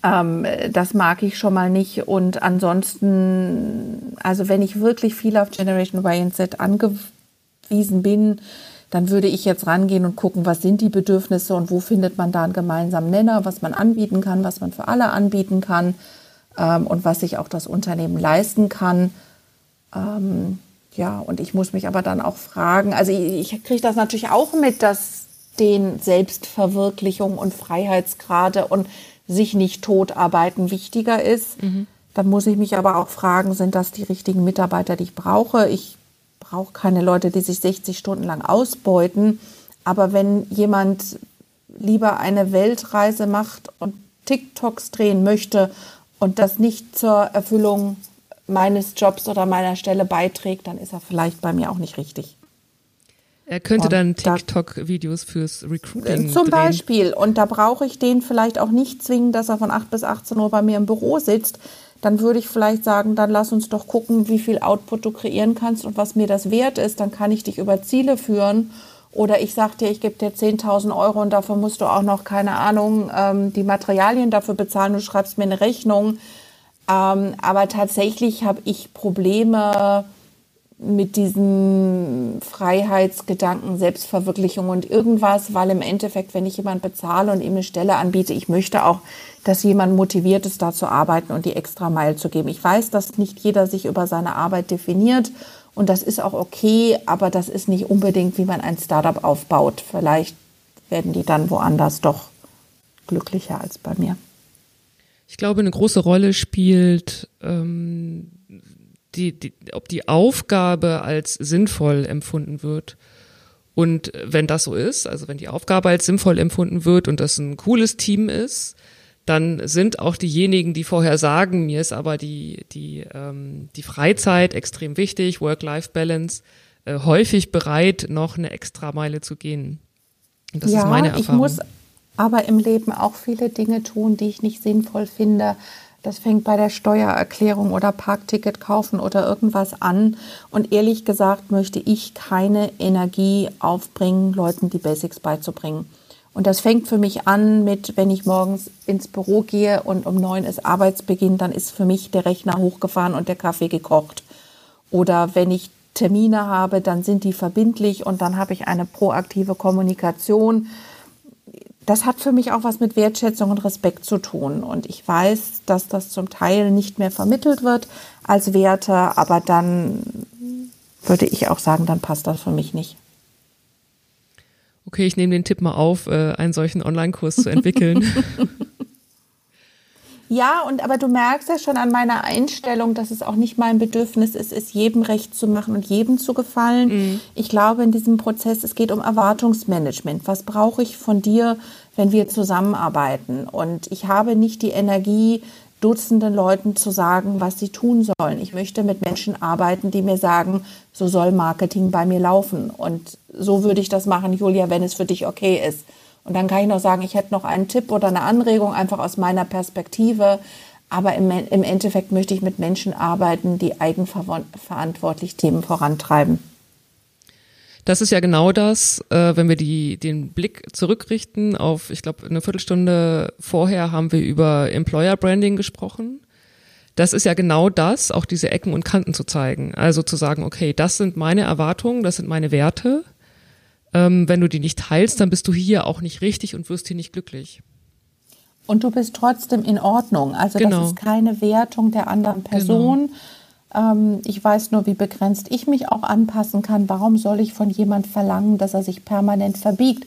Ähm, das mag ich schon mal nicht. Und ansonsten, also wenn ich wirklich viel auf Generation Y und Z angewiesen bin, dann würde ich jetzt rangehen und gucken, was sind die Bedürfnisse und wo findet man da einen gemeinsamen Nenner, was man anbieten kann, was man für alle anbieten kann ähm, und was sich auch das Unternehmen leisten kann. Ähm, ja, und ich muss mich aber dann auch fragen, also ich, ich kriege das natürlich auch mit, dass den Selbstverwirklichung und Freiheitsgrade und sich nicht totarbeiten wichtiger ist. Mhm. Dann muss ich mich aber auch fragen, sind das die richtigen Mitarbeiter, die ich brauche? Ich brauche keine Leute, die sich 60 Stunden lang ausbeuten. Aber wenn jemand lieber eine Weltreise macht und TikToks drehen möchte und das nicht zur Erfüllung meines Jobs oder meiner Stelle beiträgt, dann ist er vielleicht bei mir auch nicht richtig. Er könnte und dann TikTok-Videos fürs Recruiting Zum drehen. Beispiel. Und da brauche ich den vielleicht auch nicht zwingen, dass er von 8 bis 18 Uhr bei mir im Büro sitzt. Dann würde ich vielleicht sagen, dann lass uns doch gucken, wie viel Output du kreieren kannst und was mir das wert ist. Dann kann ich dich über Ziele führen. Oder ich sage dir, ich gebe dir 10.000 Euro und dafür musst du auch noch, keine Ahnung, ähm, die Materialien dafür bezahlen. Du schreibst mir eine Rechnung. Ähm, aber tatsächlich habe ich Probleme mit diesem Freiheitsgedanken, Selbstverwirklichung und irgendwas, weil im Endeffekt, wenn ich jemand bezahle und ihm eine Stelle anbiete, ich möchte auch, dass jemand motiviert ist, da zu arbeiten und die extra Meile zu geben. Ich weiß, dass nicht jeder sich über seine Arbeit definiert und das ist auch okay, aber das ist nicht unbedingt, wie man ein Startup aufbaut. Vielleicht werden die dann woanders doch glücklicher als bei mir. Ich glaube, eine große Rolle spielt ähm, die, die, ob die Aufgabe als sinnvoll empfunden wird. Und wenn das so ist, also wenn die Aufgabe als sinnvoll empfunden wird und das ein cooles Team ist, dann sind auch diejenigen, die vorher sagen, mir ist aber die, die, ähm, die Freizeit extrem wichtig, Work-Life-Balance, äh, häufig bereit, noch eine extra Meile zu gehen. Und das ja, ist meine Erfahrung. Ich muss aber im Leben auch viele Dinge tun, die ich nicht sinnvoll finde. Das fängt bei der Steuererklärung oder Parkticket kaufen oder irgendwas an. Und ehrlich gesagt möchte ich keine Energie aufbringen, Leuten die Basics beizubringen. Und das fängt für mich an mit, wenn ich morgens ins Büro gehe und um neun ist Arbeitsbeginn, dann ist für mich der Rechner hochgefahren und der Kaffee gekocht. Oder wenn ich Termine habe, dann sind die verbindlich und dann habe ich eine proaktive Kommunikation das hat für mich auch was mit Wertschätzung und Respekt zu tun. Und ich weiß, dass das zum Teil nicht mehr vermittelt wird als Werte, aber dann würde ich auch sagen, dann passt das für mich nicht. Okay, ich nehme den Tipp mal auf, äh, einen solchen Online-Kurs zu entwickeln. Ja, und aber du merkst ja schon an meiner Einstellung, dass es auch nicht mein Bedürfnis ist, es jedem recht zu machen und jedem zu gefallen. Mhm. Ich glaube, in diesem Prozess, es geht um Erwartungsmanagement. Was brauche ich von dir, wenn wir zusammenarbeiten? Und ich habe nicht die Energie, Dutzenden Leuten zu sagen, was sie tun sollen. Ich möchte mit Menschen arbeiten, die mir sagen, so soll Marketing bei mir laufen. Und so würde ich das machen, Julia, wenn es für dich okay ist. Und dann kann ich noch sagen, ich hätte noch einen Tipp oder eine Anregung einfach aus meiner Perspektive. Aber im, im Endeffekt möchte ich mit Menschen arbeiten, die eigenverantwortlich Themen vorantreiben. Das ist ja genau das, äh, wenn wir die, den Blick zurückrichten auf, ich glaube, eine Viertelstunde vorher haben wir über Employer Branding gesprochen. Das ist ja genau das, auch diese Ecken und Kanten zu zeigen. Also zu sagen, okay, das sind meine Erwartungen, das sind meine Werte ähm, wenn du die nicht teilst, dann bist du hier auch nicht richtig und wirst hier nicht glücklich. Und du bist trotzdem in Ordnung. Also genau. das ist keine Wertung der anderen Person. Genau. Ähm, ich weiß nur, wie begrenzt ich mich auch anpassen kann. Warum soll ich von jemand verlangen, dass er sich permanent verbiegt?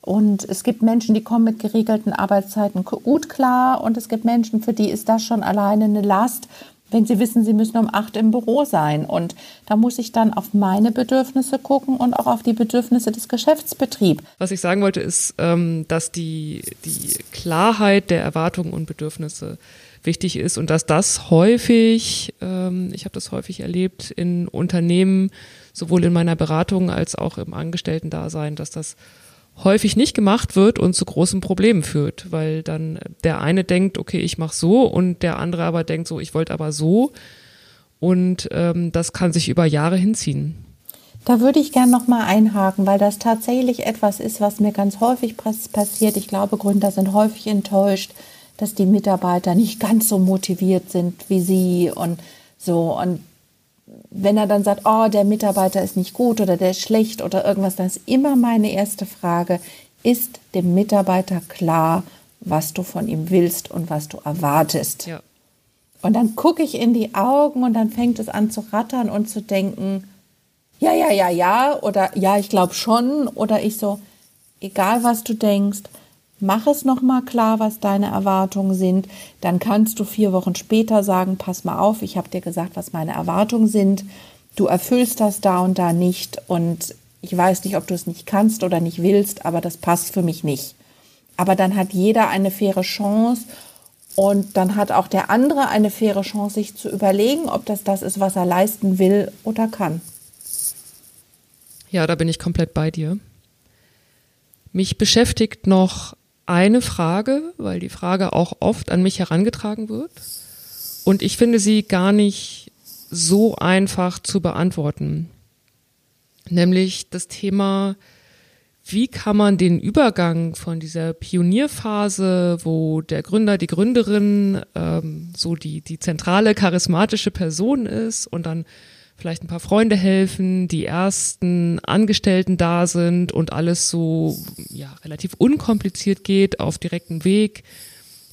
Und es gibt Menschen, die kommen mit geregelten Arbeitszeiten gut klar. Und es gibt Menschen, für die ist das schon alleine eine Last wenn sie wissen, sie müssen um acht im Büro sein. Und da muss ich dann auf meine Bedürfnisse gucken und auch auf die Bedürfnisse des Geschäftsbetriebs. Was ich sagen wollte, ist, ähm, dass die, die Klarheit der Erwartungen und Bedürfnisse wichtig ist und dass das häufig, ähm, ich habe das häufig erlebt in Unternehmen, sowohl in meiner Beratung als auch im Angestellten-Dasein, dass das häufig nicht gemacht wird und zu großen Problemen führt, weil dann der eine denkt, okay, ich mache so und der andere aber denkt so, ich wollte aber so und ähm, das kann sich über Jahre hinziehen. Da würde ich gerne noch mal einhaken, weil das tatsächlich etwas ist, was mir ganz häufig passiert. Ich glaube, Gründer sind häufig enttäuscht, dass die Mitarbeiter nicht ganz so motiviert sind wie sie und so und wenn er dann sagt, oh, der Mitarbeiter ist nicht gut oder der ist schlecht oder irgendwas, dann ist immer meine erste Frage, ist dem Mitarbeiter klar, was du von ihm willst und was du erwartest? Ja. Und dann gucke ich in die Augen und dann fängt es an zu rattern und zu denken, ja, ja, ja, ja oder ja, ich glaube schon oder ich so, egal was du denkst, Mach es nochmal klar, was deine Erwartungen sind. Dann kannst du vier Wochen später sagen, pass mal auf, ich habe dir gesagt, was meine Erwartungen sind. Du erfüllst das da und da nicht und ich weiß nicht, ob du es nicht kannst oder nicht willst, aber das passt für mich nicht. Aber dann hat jeder eine faire Chance und dann hat auch der andere eine faire Chance, sich zu überlegen, ob das das ist, was er leisten will oder kann. Ja, da bin ich komplett bei dir. Mich beschäftigt noch eine Frage, weil die Frage auch oft an mich herangetragen wird. Und ich finde sie gar nicht so einfach zu beantworten. Nämlich das Thema, wie kann man den Übergang von dieser Pionierphase, wo der Gründer, die Gründerin ähm, so die, die zentrale charismatische Person ist und dann vielleicht ein paar Freunde helfen, die ersten Angestellten da sind und alles so ja, relativ unkompliziert geht, auf direktem Weg.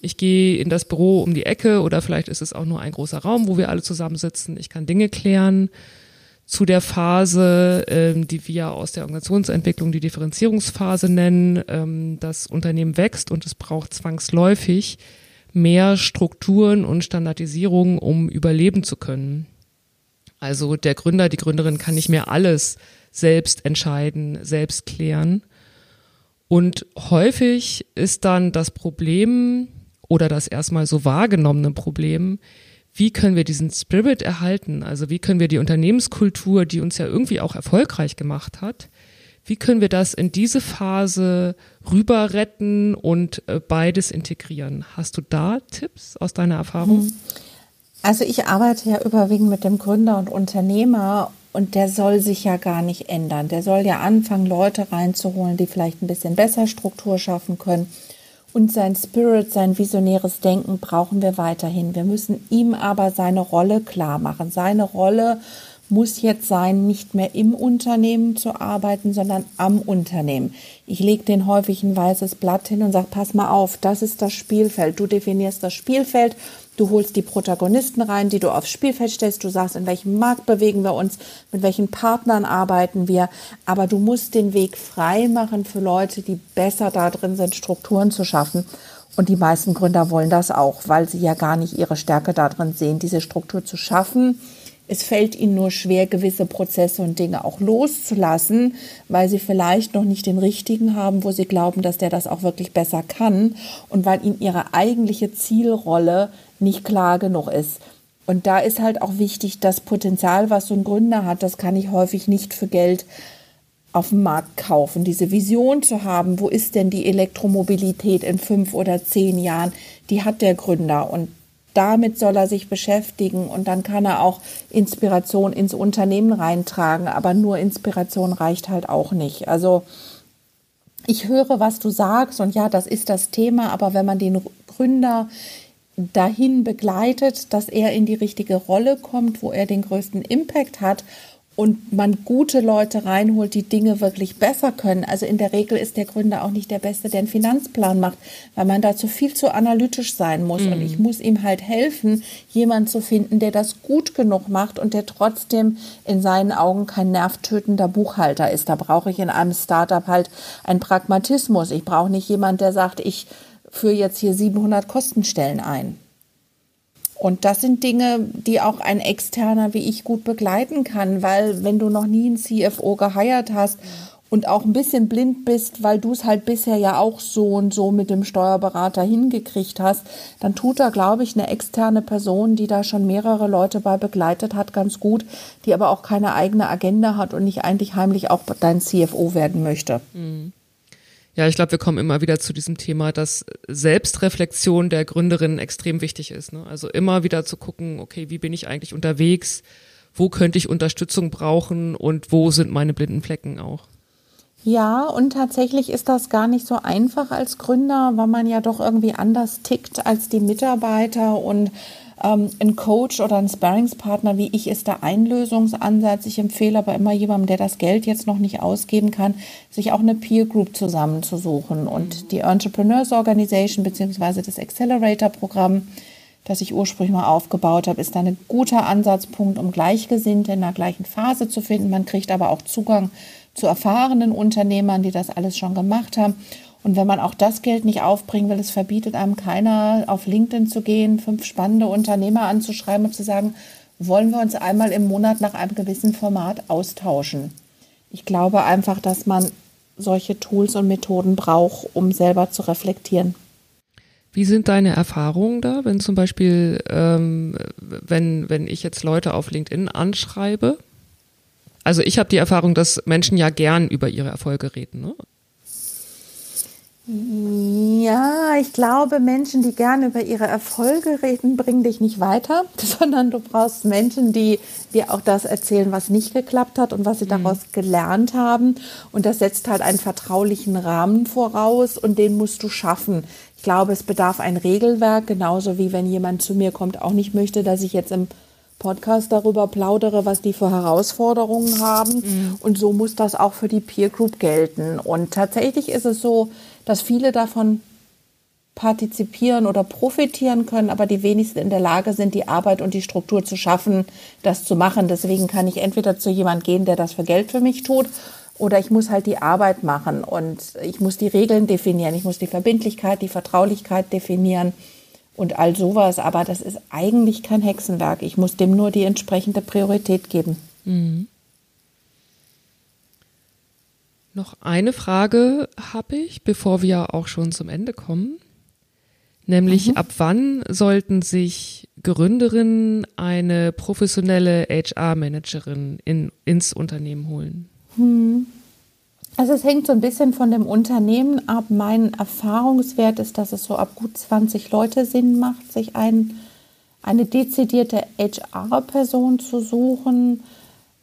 Ich gehe in das Büro um die Ecke oder vielleicht ist es auch nur ein großer Raum, wo wir alle zusammensitzen. Ich kann Dinge klären zu der Phase, ähm, die wir aus der Organisationsentwicklung die Differenzierungsphase nennen. Ähm, das Unternehmen wächst und es braucht zwangsläufig mehr Strukturen und Standardisierung, um überleben zu können. Also der Gründer, die Gründerin kann nicht mehr alles selbst entscheiden, selbst klären. Und häufig ist dann das Problem oder das erstmal so wahrgenommene Problem, wie können wir diesen Spirit erhalten? Also wie können wir die Unternehmenskultur, die uns ja irgendwie auch erfolgreich gemacht hat, wie können wir das in diese Phase rüber retten und äh, beides integrieren? Hast du da Tipps aus deiner Erfahrung? Mhm. Also ich arbeite ja überwiegend mit dem Gründer und Unternehmer und der soll sich ja gar nicht ändern. Der soll ja anfangen, Leute reinzuholen, die vielleicht ein bisschen besser Struktur schaffen können und sein Spirit, sein visionäres Denken brauchen wir weiterhin. Wir müssen ihm aber seine Rolle klar machen. Seine Rolle muss jetzt sein, nicht mehr im Unternehmen zu arbeiten, sondern am Unternehmen. Ich lege den häufig ein weißes Blatt hin und sage, pass mal auf, das ist das Spielfeld. Du definierst das Spielfeld Du holst die Protagonisten rein, die du aufs Spielfeld stellst. Du sagst, in welchem Markt bewegen wir uns, mit welchen Partnern arbeiten wir. Aber du musst den Weg frei machen für Leute, die besser da drin sind, Strukturen zu schaffen. Und die meisten Gründer wollen das auch, weil sie ja gar nicht ihre Stärke darin sehen, diese Struktur zu schaffen. Es fällt ihnen nur schwer, gewisse Prozesse und Dinge auch loszulassen, weil sie vielleicht noch nicht den richtigen haben, wo sie glauben, dass der das auch wirklich besser kann und weil ihnen ihre eigentliche Zielrolle nicht klar genug ist. Und da ist halt auch wichtig, das Potenzial, was so ein Gründer hat, das kann ich häufig nicht für Geld auf dem Markt kaufen. Diese Vision zu haben, wo ist denn die Elektromobilität in fünf oder zehn Jahren, die hat der Gründer. Und damit soll er sich beschäftigen und dann kann er auch Inspiration ins Unternehmen reintragen. Aber nur Inspiration reicht halt auch nicht. Also ich höre, was du sagst und ja, das ist das Thema, aber wenn man den Gründer dahin begleitet, dass er in die richtige Rolle kommt, wo er den größten Impact hat und man gute Leute reinholt, die Dinge wirklich besser können. Also in der Regel ist der Gründer auch nicht der Beste, der einen Finanzplan macht, weil man dazu viel zu analytisch sein muss. Mhm. Und ich muss ihm halt helfen, jemanden zu finden, der das gut genug macht und der trotzdem in seinen Augen kein nervtötender Buchhalter ist. Da brauche ich in einem Startup halt einen Pragmatismus. Ich brauche nicht jemanden, der sagt, ich führe jetzt hier 700 Kostenstellen ein. Und das sind Dinge, die auch ein Externer wie ich gut begleiten kann, weil wenn du noch nie einen CFO geheiert hast und auch ein bisschen blind bist, weil du es halt bisher ja auch so und so mit dem Steuerberater hingekriegt hast, dann tut da, glaube ich, eine externe Person, die da schon mehrere Leute bei begleitet hat, ganz gut, die aber auch keine eigene Agenda hat und nicht eigentlich heimlich auch dein CFO werden möchte. Mhm. Ja, ich glaube, wir kommen immer wieder zu diesem Thema, dass Selbstreflexion der Gründerin extrem wichtig ist. Ne? Also immer wieder zu gucken, okay, wie bin ich eigentlich unterwegs? Wo könnte ich Unterstützung brauchen und wo sind meine blinden Flecken auch? Ja, und tatsächlich ist das gar nicht so einfach als Gründer, weil man ja doch irgendwie anders tickt als die Mitarbeiter und ähm, ein Coach oder ein Sparringspartner wie ich ist der Einlösungsansatz. Ich empfehle aber immer jemandem, der das Geld jetzt noch nicht ausgeben kann, sich auch eine Peer Group zusammenzusuchen. Und die Entrepreneurs Organization bzw. das Accelerator Programm, das ich ursprünglich mal aufgebaut habe, ist dann ein guter Ansatzpunkt, um Gleichgesinnte in der gleichen Phase zu finden. Man kriegt aber auch Zugang zu erfahrenen Unternehmern, die das alles schon gemacht haben. Und wenn man auch das Geld nicht aufbringen will, es verbietet einem keiner, auf LinkedIn zu gehen, fünf spannende Unternehmer anzuschreiben und zu sagen, wollen wir uns einmal im Monat nach einem gewissen Format austauschen. Ich glaube einfach, dass man solche Tools und Methoden braucht, um selber zu reflektieren. Wie sind deine Erfahrungen da, wenn zum Beispiel, ähm, wenn, wenn ich jetzt Leute auf LinkedIn anschreibe? Also ich habe die Erfahrung, dass Menschen ja gern über ihre Erfolge reden. Ne? Ja, ich glaube, Menschen, die gerne über ihre Erfolge reden, bringen dich nicht weiter, sondern du brauchst Menschen, die dir auch das erzählen, was nicht geklappt hat und was sie mhm. daraus gelernt haben. Und das setzt halt einen vertraulichen Rahmen voraus und den musst du schaffen. Ich glaube, es bedarf ein Regelwerk, genauso wie wenn jemand zu mir kommt, auch nicht möchte, dass ich jetzt im Podcast darüber plaudere, was die für Herausforderungen haben. Mhm. Und so muss das auch für die Peer Group gelten. Und tatsächlich ist es so, dass viele davon partizipieren oder profitieren können, aber die wenigsten in der Lage sind, die Arbeit und die Struktur zu schaffen, das zu machen. Deswegen kann ich entweder zu jemand gehen, der das für Geld für mich tut, oder ich muss halt die Arbeit machen und ich muss die Regeln definieren, ich muss die Verbindlichkeit, die Vertraulichkeit definieren und all sowas. Aber das ist eigentlich kein Hexenwerk. Ich muss dem nur die entsprechende Priorität geben. Mhm. Noch eine Frage habe ich, bevor wir auch schon zum Ende kommen. Nämlich, mhm. ab wann sollten sich Gründerinnen eine professionelle HR-Managerin in, ins Unternehmen holen? Hm. Also es hängt so ein bisschen von dem Unternehmen ab. Mein Erfahrungswert ist, dass es so ab gut 20 Leute Sinn macht, sich ein, eine dezidierte HR-Person zu suchen.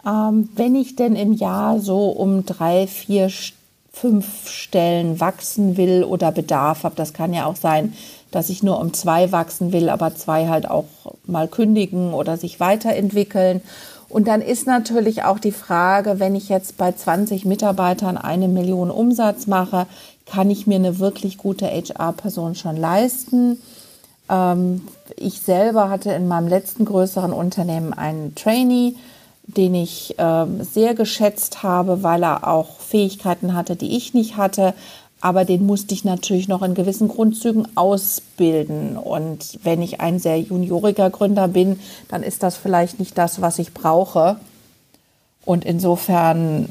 Ähm, wenn ich denn im Jahr so um drei, vier, fünf Stellen wachsen will oder Bedarf habe, das kann ja auch sein, dass ich nur um zwei wachsen will, aber zwei halt auch mal kündigen oder sich weiterentwickeln. Und dann ist natürlich auch die Frage, wenn ich jetzt bei 20 Mitarbeitern eine Million Umsatz mache, kann ich mir eine wirklich gute HR-Person schon leisten? Ähm, ich selber hatte in meinem letzten größeren Unternehmen einen Trainee, den ich ähm, sehr geschätzt habe, weil er auch Fähigkeiten hatte, die ich nicht hatte aber den musste ich natürlich noch in gewissen Grundzügen ausbilden. Und wenn ich ein sehr junioriger Gründer bin, dann ist das vielleicht nicht das, was ich brauche. Und insofern,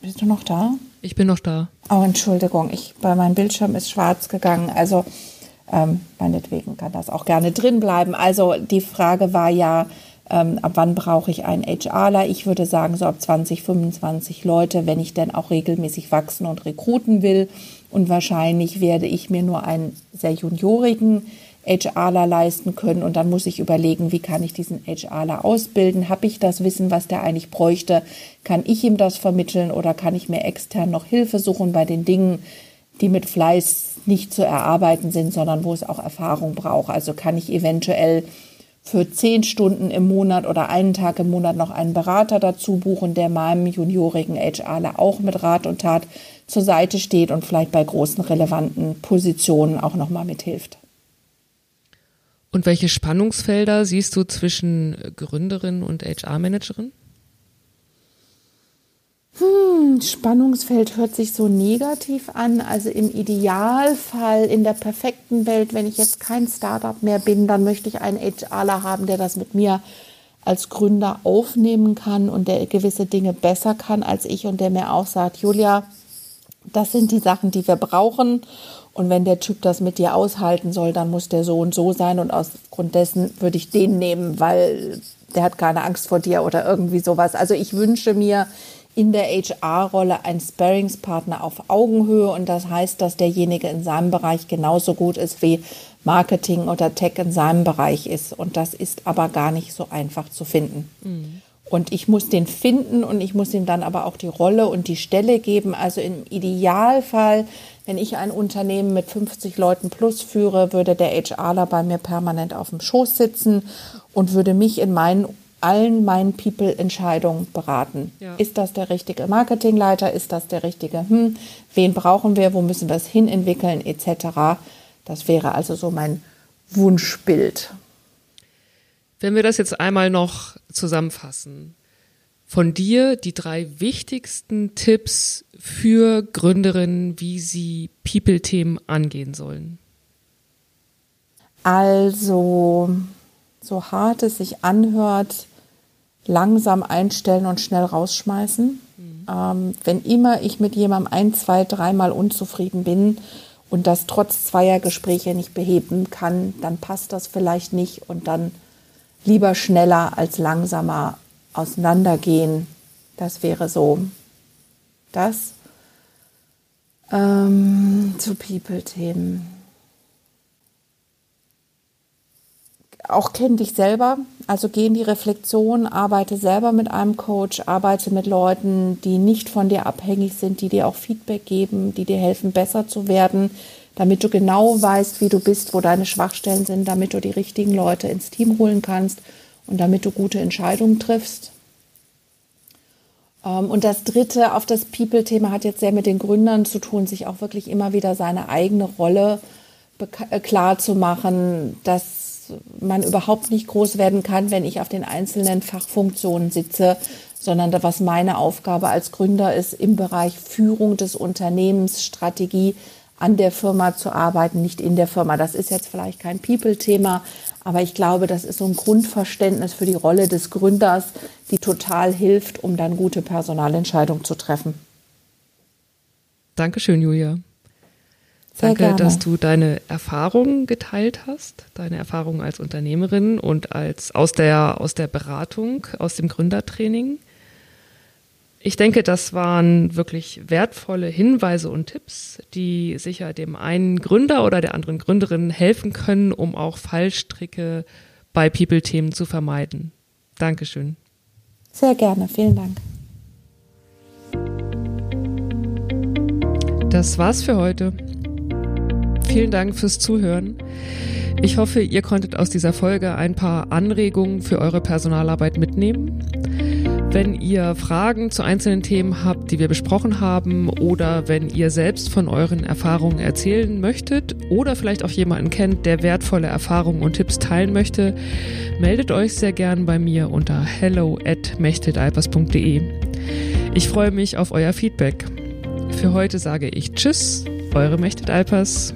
bist du noch da? Ich bin noch da. Oh, Entschuldigung, ich, bei meinem Bildschirm ist schwarz gegangen. Also ähm, meinetwegen kann das auch gerne drin bleiben. Also die Frage war ja, ähm, ab wann brauche ich einen HRler? Ich würde sagen, so ab 20, 25 Leute, wenn ich dann auch regelmäßig wachsen und rekruten will. Und wahrscheinlich werde ich mir nur einen sehr juniorigen HRler leisten können. Und dann muss ich überlegen, wie kann ich diesen HRler ausbilden? Habe ich das Wissen, was der eigentlich bräuchte? Kann ich ihm das vermitteln oder kann ich mir extern noch Hilfe suchen bei den Dingen, die mit Fleiß nicht zu erarbeiten sind, sondern wo es auch Erfahrung braucht? Also kann ich eventuell für zehn Stunden im Monat oder einen Tag im Monat noch einen Berater dazu buchen, der meinem juniorigen HRler auch mit Rat und Tat zur Seite steht und vielleicht bei großen relevanten Positionen auch nochmal mithilft. Und welche Spannungsfelder siehst du zwischen Gründerin und HR-Managerin? Hm, Spannungsfeld hört sich so negativ an. Also im Idealfall, in der perfekten Welt, wenn ich jetzt kein Startup mehr bin, dann möchte ich einen HRler haben, der das mit mir als Gründer aufnehmen kann und der gewisse Dinge besser kann als ich und der mir auch sagt, Julia, das sind die Sachen, die wir brauchen. Und wenn der Typ das mit dir aushalten soll, dann muss der so und so sein. Und aus Grund dessen würde ich den nehmen, weil der hat keine Angst vor dir oder irgendwie sowas. Also ich wünsche mir in der HR-Rolle ein Sparringspartner auf Augenhöhe und das heißt, dass derjenige in seinem Bereich genauso gut ist wie Marketing oder Tech in seinem Bereich ist. Und das ist aber gar nicht so einfach zu finden. Mhm. Und ich muss den finden und ich muss ihm dann aber auch die Rolle und die Stelle geben. Also im Idealfall, wenn ich ein Unternehmen mit 50 Leuten plus führe, würde der HRler bei mir permanent auf dem Schoß sitzen und würde mich in meinen allen meinen People-Entscheidungen beraten. Ja. Ist das der richtige Marketingleiter? Ist das der richtige, hm, wen brauchen wir? Wo müssen wir es hinentwickeln? Etc. Das wäre also so mein Wunschbild. Wenn wir das jetzt einmal noch zusammenfassen, von dir die drei wichtigsten Tipps für Gründerinnen, wie sie People-Themen angehen sollen. Also, so hart es sich anhört, langsam einstellen und schnell rausschmeißen. Mhm. Ähm, wenn immer ich mit jemandem ein, zwei, dreimal unzufrieden bin und das trotz zweier Gespräche nicht beheben kann, dann passt das vielleicht nicht und dann lieber schneller als langsamer auseinandergehen. Das wäre so das. Ähm, zu People-Themen. Auch kenn dich selber, also geh in die Reflexion, arbeite selber mit einem Coach, arbeite mit Leuten, die nicht von dir abhängig sind, die dir auch Feedback geben, die dir helfen, besser zu werden, damit du genau weißt, wie du bist, wo deine Schwachstellen sind, damit du die richtigen Leute ins Team holen kannst und damit du gute Entscheidungen triffst. Ähm, und das dritte auf das People-Thema hat jetzt sehr mit den Gründern zu tun, sich auch wirklich immer wieder seine eigene Rolle äh, klar zu machen, man überhaupt nicht groß werden kann, wenn ich auf den einzelnen Fachfunktionen sitze, sondern was meine Aufgabe als Gründer ist, im Bereich Führung des Unternehmens, Strategie an der Firma zu arbeiten, nicht in der Firma. Das ist jetzt vielleicht kein People-Thema, aber ich glaube, das ist so ein Grundverständnis für die Rolle des Gründers, die total hilft, um dann gute Personalentscheidungen zu treffen. Dankeschön, Julia. Sehr Danke, gerne. dass du deine Erfahrungen geteilt hast, deine Erfahrungen als Unternehmerin und als aus der aus der Beratung, aus dem Gründertraining. Ich denke, das waren wirklich wertvolle Hinweise und Tipps, die sicher dem einen Gründer oder der anderen Gründerin helfen können, um auch Fallstricke bei People-Themen zu vermeiden. Dankeschön. Sehr gerne, vielen Dank. Das war's für heute. Vielen Dank fürs Zuhören. Ich hoffe, ihr konntet aus dieser Folge ein paar Anregungen für eure Personalarbeit mitnehmen. Wenn ihr Fragen zu einzelnen Themen habt, die wir besprochen haben, oder wenn ihr selbst von euren Erfahrungen erzählen möchtet oder vielleicht auch jemanden kennt, der wertvolle Erfahrungen und Tipps teilen möchte, meldet euch sehr gern bei mir unter hello at Ich freue mich auf euer Feedback. Für heute sage ich Tschüss, eure Mechtet Alpers.